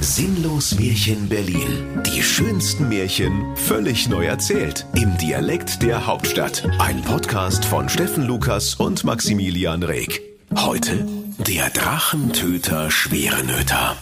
Sinnlos Märchen Berlin. Die schönsten Märchen völlig neu erzählt. Im Dialekt der Hauptstadt. Ein Podcast von Steffen Lukas und Maximilian Reg. Heute der Drachentöter Schwerenöter.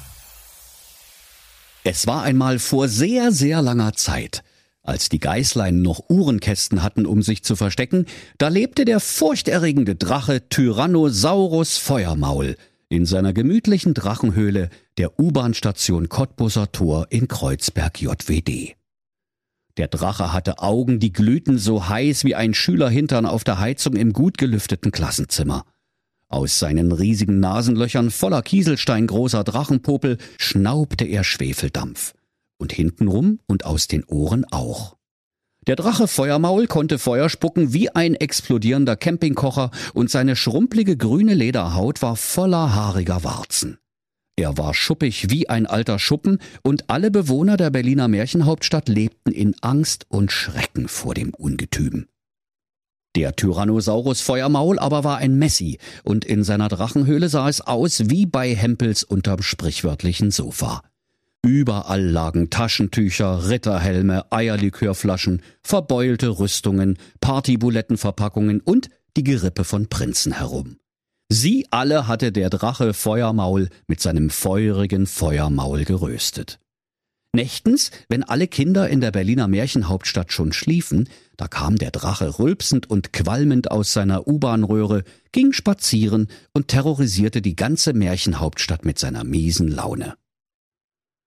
Es war einmal vor sehr, sehr langer Zeit. Als die Geißlein noch Uhrenkästen hatten, um sich zu verstecken, da lebte der furchterregende Drache Tyrannosaurus Feuermaul in seiner gemütlichen Drachenhöhle der U-Bahn-Station Cottbusser Tor in Kreuzberg JWD. Der Drache hatte Augen, die glühten so heiß wie ein Schülerhintern auf der Heizung im gut gelüfteten Klassenzimmer. Aus seinen riesigen Nasenlöchern voller Kieselstein großer Drachenpopel schnaubte er Schwefeldampf und hintenrum und aus den Ohren auch. Der Drache Feuermaul konnte Feuer spucken wie ein explodierender Campingkocher und seine schrumpelige grüne Lederhaut war voller haariger Warzen. Er war schuppig wie ein alter Schuppen und alle Bewohner der Berliner Märchenhauptstadt lebten in Angst und Schrecken vor dem Ungetüm. Der Tyrannosaurus Feuermaul aber war ein Messi und in seiner Drachenhöhle sah es aus wie bei Hempels unterm sprichwörtlichen Sofa. Überall lagen Taschentücher, Ritterhelme, Eierlikörflaschen, verbeulte Rüstungen, Partybulettenverpackungen und die Gerippe von Prinzen herum. Sie alle hatte der Drache Feuermaul mit seinem feurigen Feuermaul geröstet. Nächtens, wenn alle Kinder in der Berliner Märchenhauptstadt schon schliefen, da kam der Drache rülpsend und qualmend aus seiner U-Bahn-Röhre, ging spazieren und terrorisierte die ganze Märchenhauptstadt mit seiner miesen Laune.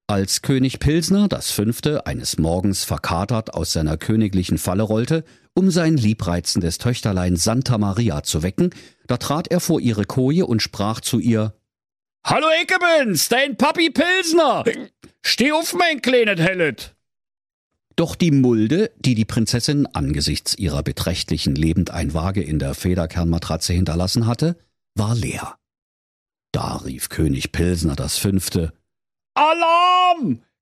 Als König Pilsner, das fünfte, eines Morgens verkatert aus seiner königlichen Falle rollte, um sein liebreizendes Töchterlein Santa Maria zu wecken, da trat er vor ihre Koje und sprach zu ihr Hallo Eckebens, dein Papi Pilsner! Steh auf, mein kleines Hellet! Doch die Mulde, die die Prinzessin angesichts ihrer beträchtlichen Lebendeinwaage in der Federkernmatratze hinterlassen hatte, war leer. Da rief König Pilsner das Fünfte Alarm!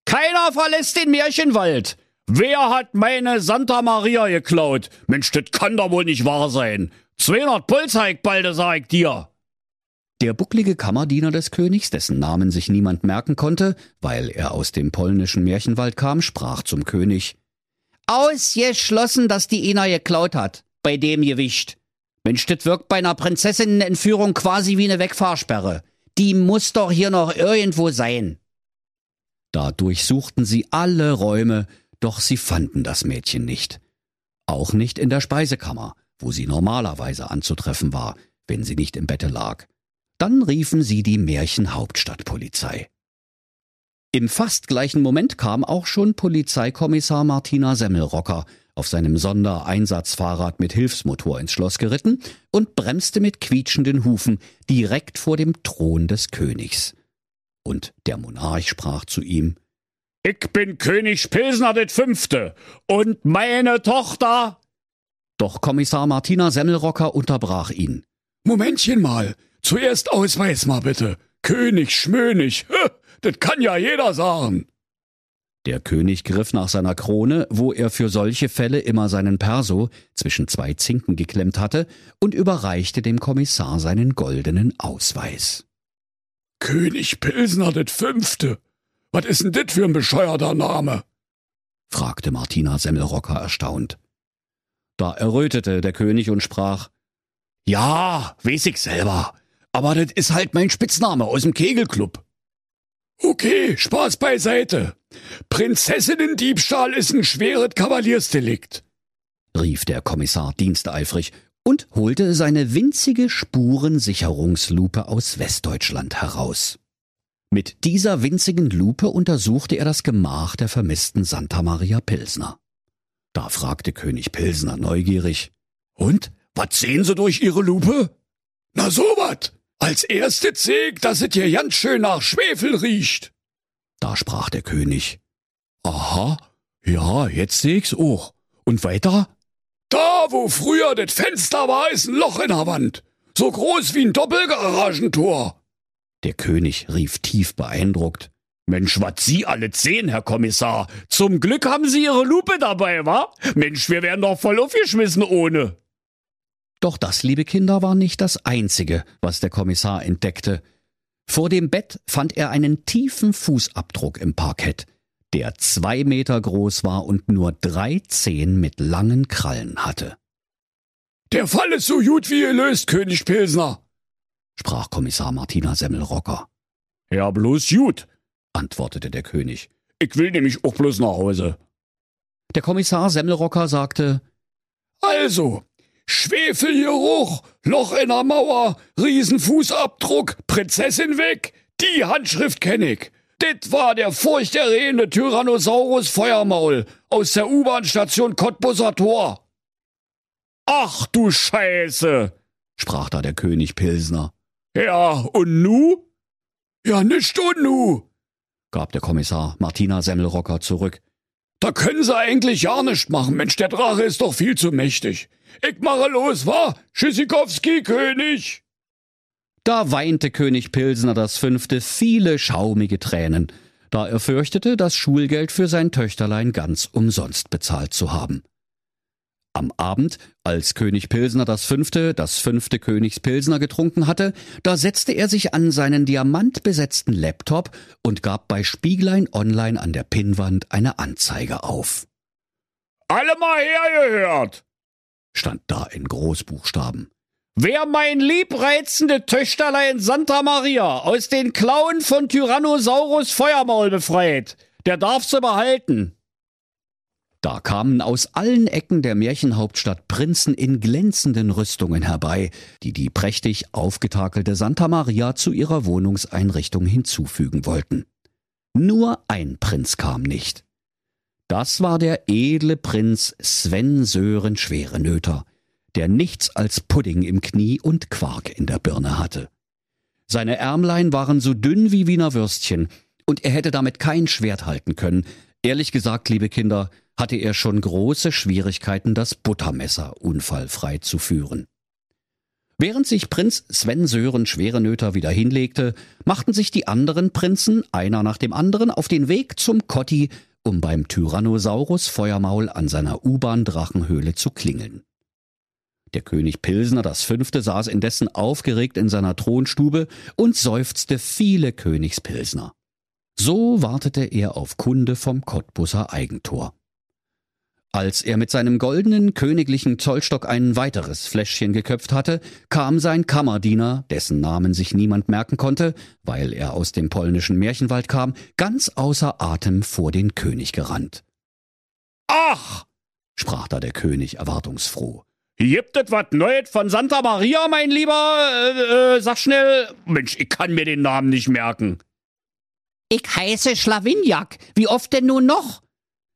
Keiner verlässt den Märchenwald! Wer hat meine Santa Maria geklaut? Mensch, das kann doch wohl nicht wahr sein. 200 Pulsheik sag ich dir. Der bucklige Kammerdiener des Königs, dessen Namen sich niemand merken konnte, weil er aus dem polnischen Märchenwald kam, sprach zum König. Ausgeschlossen, dass die Ina geklaut hat. Bei dem Gewicht. Mensch, das wirkt bei einer Prinzessinnenentführung quasi wie eine Wegfahrsperre. Die muss doch hier noch irgendwo sein. Da durchsuchten sie alle Räume, doch sie fanden das Mädchen nicht. Auch nicht in der Speisekammer, wo sie normalerweise anzutreffen war, wenn sie nicht im Bette lag. Dann riefen sie die Märchenhauptstadtpolizei. Im fast gleichen Moment kam auch schon Polizeikommissar Martina Semmelrocker auf seinem Sondereinsatzfahrrad mit Hilfsmotor ins Schloss geritten und bremste mit quietschenden Hufen direkt vor dem Thron des Königs. Und der Monarch sprach zu ihm, Ich bin König Pilsner det Fünfte und meine Tochter. Doch Kommissar Martina Semmelrocker unterbrach ihn. Momentchen mal, zuerst Ausweis mal bitte. König Schmönig, das kann ja jeder sagen. Der König griff nach seiner Krone, wo er für solche Fälle immer seinen Perso zwischen zwei Zinken geklemmt hatte, und überreichte dem Kommissar seinen goldenen Ausweis. König Pilsner det Fünfte. Was ist denn dit für ein bescheuerter Name? fragte Martina Semmelrocker erstaunt. Da errötete der König und sprach, Ja, weiß ich selber, aber das ist halt mein Spitzname aus dem Kegelclub. Okay, Spaß beiseite. Prinzessinnendiebstahl ist ein schweres Kavaliersdelikt, rief der Kommissar diensteifrig und holte seine winzige Spurensicherungslupe aus Westdeutschland heraus. Mit dieser winzigen Lupe untersuchte er das Gemach der vermissten Santa Maria Pilsner. Da fragte König Pilsner neugierig, Und, was sehen Sie durch Ihre Lupe? Na so wat. Als erste Zeg, dass es hier ganz schön nach Schwefel riecht. Da sprach der König, Aha, ja, jetzt seh ich's auch. Und weiter? Da, wo früher das Fenster war, ist ein Loch in der Wand. So groß wie ein Doppelgaragentor. Der König rief tief beeindruckt. Mensch, was Sie alle sehen, Herr Kommissar. Zum Glück haben Sie Ihre Lupe dabei, wa? Mensch, wir wären doch voll aufgeschmissen ohne. Doch das, liebe Kinder, war nicht das Einzige, was der Kommissar entdeckte. Vor dem Bett fand er einen tiefen Fußabdruck im Parkett, der zwei Meter groß war und nur drei Zehen mit langen Krallen hatte. Der Fall ist so gut wie gelöst, König Pilsner, sprach Kommissar Martina Semmelrocker. Ja, bloß gut, antwortete der König. Ich will nämlich auch bloß nach Hause. Der Kommissar Semmelrocker sagte, Also, Schwefelgeruch, Loch in der Mauer, Riesenfußabdruck, Prinzessin weg, die Handschrift kenn ich. Dit war der furchterregende Tyrannosaurus Feuermaul aus der U-Bahn-Station Cottbusser Tor. Ach du Scheiße, sprach da der König Pilsner. Ja, und nu? Ja, nicht und nu, gab der Kommissar Martina Semmelrocker zurück. Da können sie eigentlich ja nicht machen. Mensch, der Drache ist doch viel zu mächtig. Ich mache los, wa? Tschüssikowski, König! Da weinte König Pilsner das Fünfte viele schaumige Tränen, da er fürchtete, das Schulgeld für sein Töchterlein ganz umsonst bezahlt zu haben. Am Abend, als König Pilsner das fünfte, das fünfte Königspilsner getrunken hatte, da setzte er sich an seinen diamantbesetzten Laptop und gab bei Spieglein Online an der Pinnwand eine Anzeige auf. Alle mal hergehört! stand da in Großbuchstaben. Wer mein liebreizende Töchterlein Santa Maria aus den Klauen von Tyrannosaurus Feuermaul befreit, der darf sie behalten. Da kamen aus allen Ecken der Märchenhauptstadt Prinzen in glänzenden Rüstungen herbei, die die prächtig aufgetakelte Santa Maria zu ihrer Wohnungseinrichtung hinzufügen wollten. Nur ein Prinz kam nicht. Das war der edle Prinz Sven Sören Schwerenöter, der nichts als Pudding im Knie und Quark in der Birne hatte. Seine Ärmlein waren so dünn wie Wiener Würstchen, und er hätte damit kein Schwert halten können. Ehrlich gesagt, liebe Kinder, hatte er schon große Schwierigkeiten, das Buttermesser unfallfrei zu führen. Während sich Prinz Sven Sören Schwerenöter wieder hinlegte, machten sich die anderen Prinzen, einer nach dem anderen, auf den Weg zum Kotti, um beim Tyrannosaurus Feuermaul an seiner U-Bahn-Drachenhöhle zu klingeln. Der König Pilsner das Fünfte saß indessen aufgeregt in seiner Thronstube und seufzte viele Königspilsner. So wartete er auf Kunde vom Cottbusser Eigentor. Als er mit seinem goldenen königlichen Zollstock ein weiteres Fläschchen geköpft hatte, kam sein Kammerdiener, dessen Namen sich niemand merken konnte, weil er aus dem polnischen Märchenwald kam, ganz außer Atem vor den König gerannt. Ach, sprach da der König erwartungsfroh. Gibt es was Neues von Santa Maria, mein Lieber? Äh, äh, sag schnell. Mensch, ich kann mir den Namen nicht merken. Ich heiße Schlawinjak. Wie oft denn nun noch?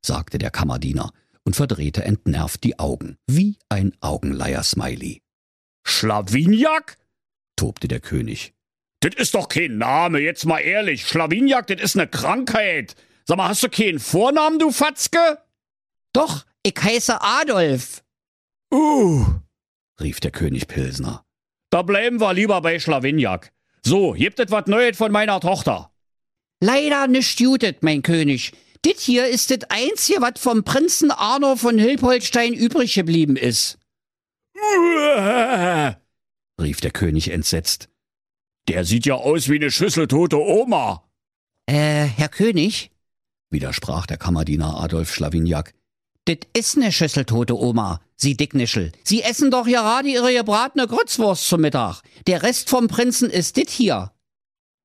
sagte der Kammerdiener und verdrehte entnervt die Augen, wie ein Augenleier-Smiley. Schlawinjak? tobte der König. Das ist doch kein Name, jetzt mal ehrlich. Schlawinjak, das ist ne Krankheit. Sag mal, hast du keinen Vornamen, du Fatzke? Doch, ich heiße Adolf. Uh, rief der König Pilsner. Da bleiben wir lieber bei Schlawinjak. So, gibt es was Neues von meiner Tochter? Leider nicht jutet, mein König. Dit hier ist das Einzige, was vom Prinzen Arno von Hilpoltstein übrig geblieben ist. rief der König entsetzt. Der sieht ja aus wie eine schüsseltote Oma. Äh, Herr König? widersprach der Kammerdiener Adolf Schlawinjak. Dit is ne schüsseltote Oma, Sie Dicknischel. Sie essen doch gerade Ihre gebratene Grützwurst zum Mittag. Der Rest vom Prinzen ist dit hier.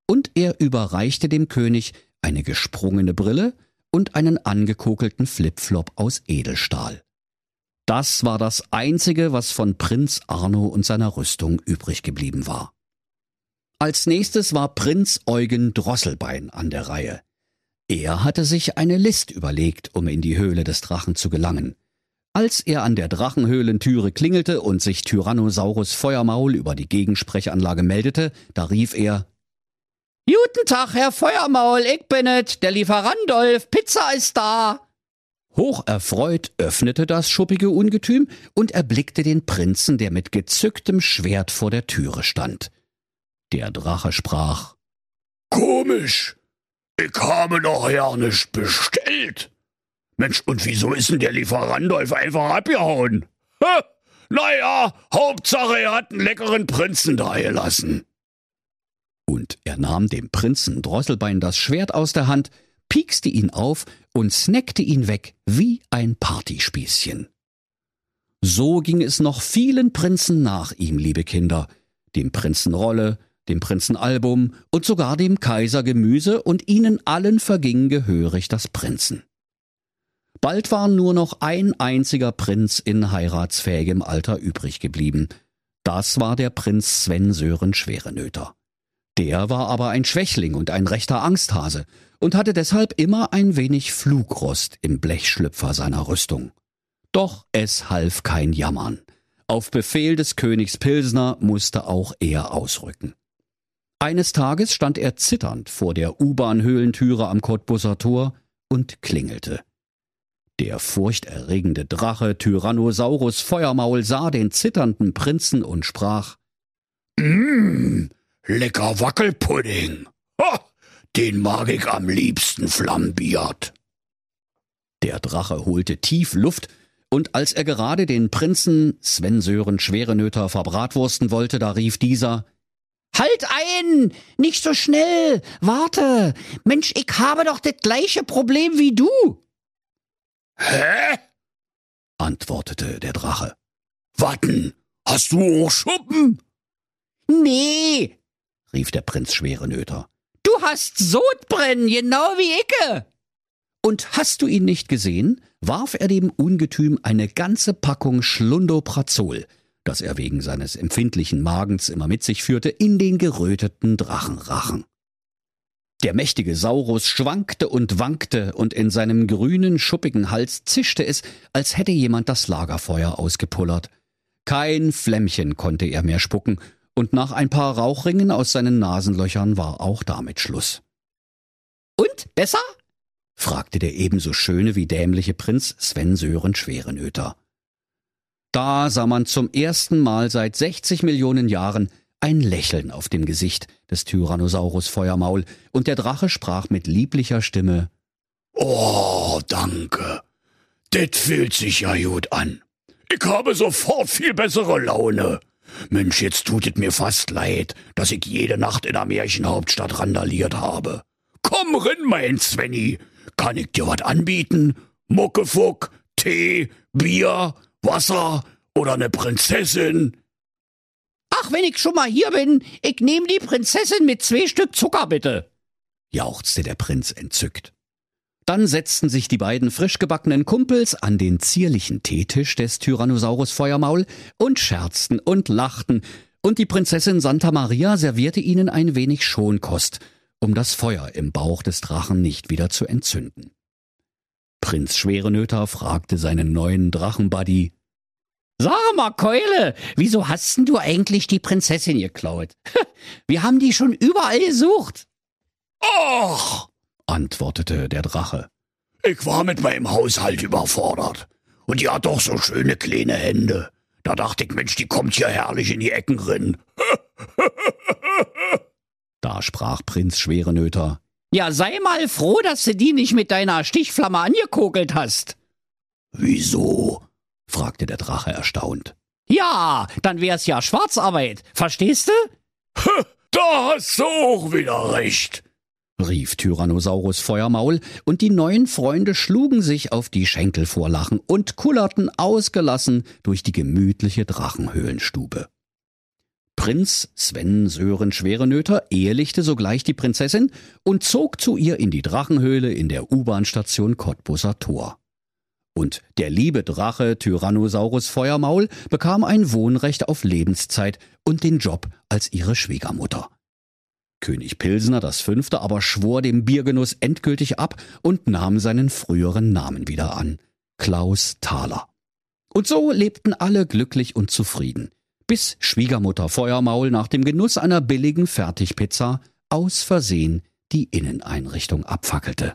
Und er überreichte dem König eine gesprungene Brille und einen angekokelten Flipflop aus Edelstahl. Das war das Einzige, was von Prinz Arno und seiner Rüstung übrig geblieben war. Als nächstes war Prinz Eugen Drosselbein an der Reihe. Er hatte sich eine List überlegt, um in die Höhle des Drachen zu gelangen. Als er an der Drachenhöhlentüre klingelte und sich Tyrannosaurus Feuermaul über die Gegensprechanlage meldete, da rief er Guten Tag, Herr Feuermaul, ich bin es, der Lieferandolf, Pizza ist da. Hocherfreut öffnete das schuppige Ungetüm und erblickte den Prinzen, der mit gezücktem Schwert vor der Türe stand. Der Drache sprach Komisch, ich habe noch ja nicht bestellt. Mensch, und wieso ist denn der Lieferandolf einfach abgehauen? Ha, naja, Hauptsache er hat einen leckeren Prinzen dagelassen. Und er nahm dem Prinzen Drosselbein das Schwert aus der Hand, piekste ihn auf und snackte ihn weg wie ein Partyspießchen. So ging es noch vielen Prinzen nach ihm, liebe Kinder, dem Prinzen Rolle, dem Prinzen Album und sogar dem Kaiser Gemüse, und ihnen allen verging gehörig das Prinzen. Bald war nur noch ein einziger Prinz in heiratsfähigem Alter übrig geblieben. Das war der Prinz Sven Sören Schwerenöter. Der war aber ein Schwächling und ein rechter Angsthase und hatte deshalb immer ein wenig Flugrost im Blechschlüpfer seiner Rüstung. Doch es half kein Jammern. Auf Befehl des Königs Pilsner musste auch er ausrücken. Eines Tages stand er zitternd vor der U-Bahn-Höhlentüre am Cottbusser Tor und klingelte. Der furchterregende Drache Tyrannosaurus Feuermaul sah den zitternden Prinzen und sprach Mmm, lecker Wackelpudding. Ha, den mag ich am liebsten flambiert. Der Drache holte tief Luft, und als er gerade den Prinzen Sven Sören Schwerenöter verbratwursten wollte, da rief dieser Halt ein! Nicht so schnell! Warte! Mensch, ich habe doch das gleiche Problem wie du! Hä? antwortete der Drache. Watten, hast du auch Schuppen? Nee, rief der Prinz Schwerenöter. Du hast Sodbrennen, genau wie Icke. Und hast du ihn nicht gesehen, warf er dem Ungetüm eine ganze Packung Schlundoprazol, das er wegen seines empfindlichen Magens immer mit sich führte, in den geröteten Drachenrachen. Der mächtige Saurus schwankte und wankte, und in seinem grünen, schuppigen Hals zischte es, als hätte jemand das Lagerfeuer ausgepullert. Kein Flämmchen konnte er mehr spucken, und nach ein paar Rauchringen aus seinen Nasenlöchern war auch damit Schluss. Und besser? fragte der ebenso schöne wie dämliche Prinz Sven Sören Schwerenöter. Da sah man zum ersten Mal seit 60 Millionen Jahren ein Lächeln auf dem Gesicht des Tyrannosaurus Feuermaul, und der Drache sprach mit lieblicher Stimme Oh, danke. Det fühlt sich ja gut an. Ich habe sofort viel bessere Laune. Mensch, jetzt tut es mir fast leid, dass ich jede Nacht in der Märchenhauptstadt randaliert habe. Komm rin, mein Svenny. Kann ich dir was anbieten? Muckefuck, Tee, Bier, Wasser oder ne Prinzessin? Ach, wenn ich schon mal hier bin, ich nehme die Prinzessin mit zwei Stück Zucker, bitte, jauchzte der Prinz entzückt. Dann setzten sich die beiden frisch gebackenen Kumpels an den zierlichen Teetisch des Tyrannosaurus Feuermaul und scherzten und lachten, und die Prinzessin Santa Maria servierte ihnen ein wenig Schonkost, um das Feuer im Bauch des Drachen nicht wieder zu entzünden. Prinz Schwerenöter fragte seinen neuen Drachenbuddy, Sag mal, Keule, wieso hast denn du eigentlich die Prinzessin geklaut? Wir haben die schon überall gesucht. Ach, antwortete der Drache. Ich war mit meinem Haushalt überfordert. Und die hat doch so schöne kleine Hände. Da dachte ich, Mensch, die kommt hier herrlich in die Ecken rin. da sprach Prinz Schwerenöter. Ja, sei mal froh, dass du die nicht mit deiner Stichflamme angekokelt hast. Wieso? Fragte der Drache erstaunt. Ja, dann wär's ja Schwarzarbeit, verstehst du? Da hast du auch wieder recht, rief Tyrannosaurus Feuermaul, und die neuen Freunde schlugen sich auf die Schenkel vor Lachen und kullerten ausgelassen durch die gemütliche Drachenhöhlenstube. Prinz Sven Sören Schwerenöter ehelichte sogleich die Prinzessin und zog zu ihr in die Drachenhöhle in der U-Bahn-Station Cottbusser Tor. Und der liebe Drache Tyrannosaurus Feuermaul bekam ein Wohnrecht auf Lebenszeit und den Job als ihre Schwiegermutter. König Pilsner das Fünfte aber schwor dem Biergenuss endgültig ab und nahm seinen früheren Namen wieder an, Klaus Thaler. Und so lebten alle glücklich und zufrieden, bis Schwiegermutter Feuermaul nach dem Genuss einer billigen Fertigpizza aus Versehen die Inneneinrichtung abfackelte.